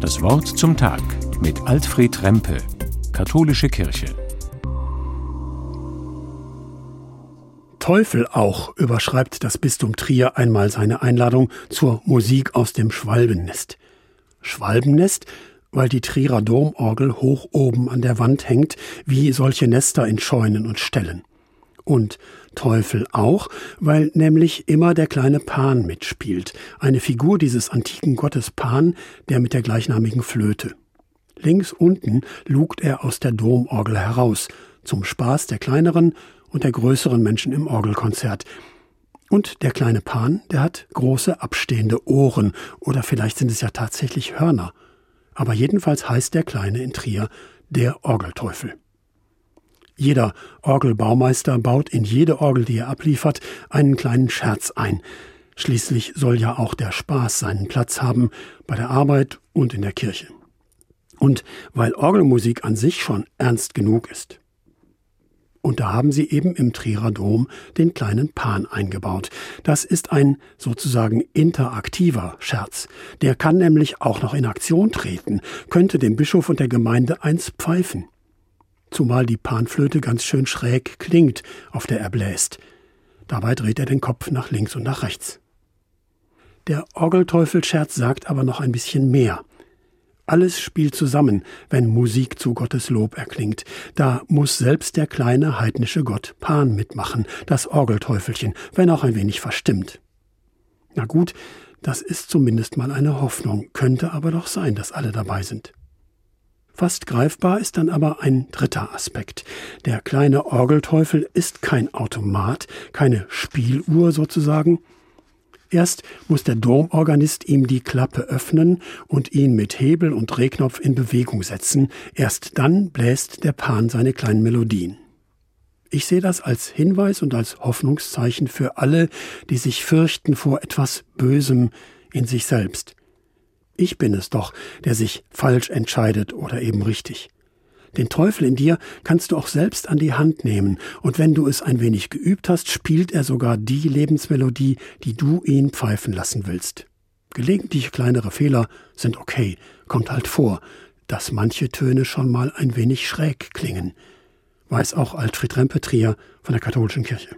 Das Wort zum Tag mit Alfred Rempe, Katholische Kirche. Teufel auch überschreibt das Bistum Trier einmal seine Einladung zur Musik aus dem Schwalbennest. Schwalbennest, weil die Trierer Domorgel hoch oben an der Wand hängt, wie solche Nester in Scheunen und Ställen. Und Teufel auch, weil nämlich immer der kleine Pan mitspielt, eine Figur dieses antiken Gottes Pan, der mit der gleichnamigen Flöte. Links unten lugt er aus der Domorgel heraus, zum Spaß der kleineren und der größeren Menschen im Orgelkonzert. Und der kleine Pan, der hat große abstehende Ohren, oder vielleicht sind es ja tatsächlich Hörner. Aber jedenfalls heißt der Kleine in Trier der Orgelteufel. Jeder Orgelbaumeister baut in jede Orgel, die er abliefert, einen kleinen Scherz ein. Schließlich soll ja auch der Spaß seinen Platz haben bei der Arbeit und in der Kirche. Und weil Orgelmusik an sich schon ernst genug ist. Und da haben sie eben im Trierer Dom den kleinen Pan eingebaut. Das ist ein sozusagen interaktiver Scherz. Der kann nämlich auch noch in Aktion treten, könnte dem Bischof und der Gemeinde eins pfeifen zumal die Panflöte ganz schön schräg klingt, auf der er bläst. Dabei dreht er den Kopf nach links und nach rechts. Der Orgelteufelscherz sagt aber noch ein bisschen mehr. Alles spielt zusammen, wenn Musik zu Gottes Lob erklingt. Da muss selbst der kleine heidnische Gott Pan mitmachen, das Orgelteufelchen, wenn auch ein wenig verstimmt. Na gut, das ist zumindest mal eine Hoffnung, könnte aber doch sein, dass alle dabei sind. Fast greifbar ist dann aber ein dritter Aspekt. Der kleine Orgelteufel ist kein Automat, keine Spieluhr sozusagen. Erst muss der Domorganist ihm die Klappe öffnen und ihn mit Hebel und Drehknopf in Bewegung setzen. Erst dann bläst der Pan seine kleinen Melodien. Ich sehe das als Hinweis und als Hoffnungszeichen für alle, die sich fürchten vor etwas Bösem in sich selbst. Ich bin es doch, der sich falsch entscheidet oder eben richtig. Den Teufel in dir kannst du auch selbst an die Hand nehmen, und wenn du es ein wenig geübt hast, spielt er sogar die Lebensmelodie, die du ihn pfeifen lassen willst. Gelegentlich kleinere Fehler sind okay, kommt halt vor, dass manche Töne schon mal ein wenig schräg klingen. Weiß auch Alfred Rempetrier von der katholischen Kirche.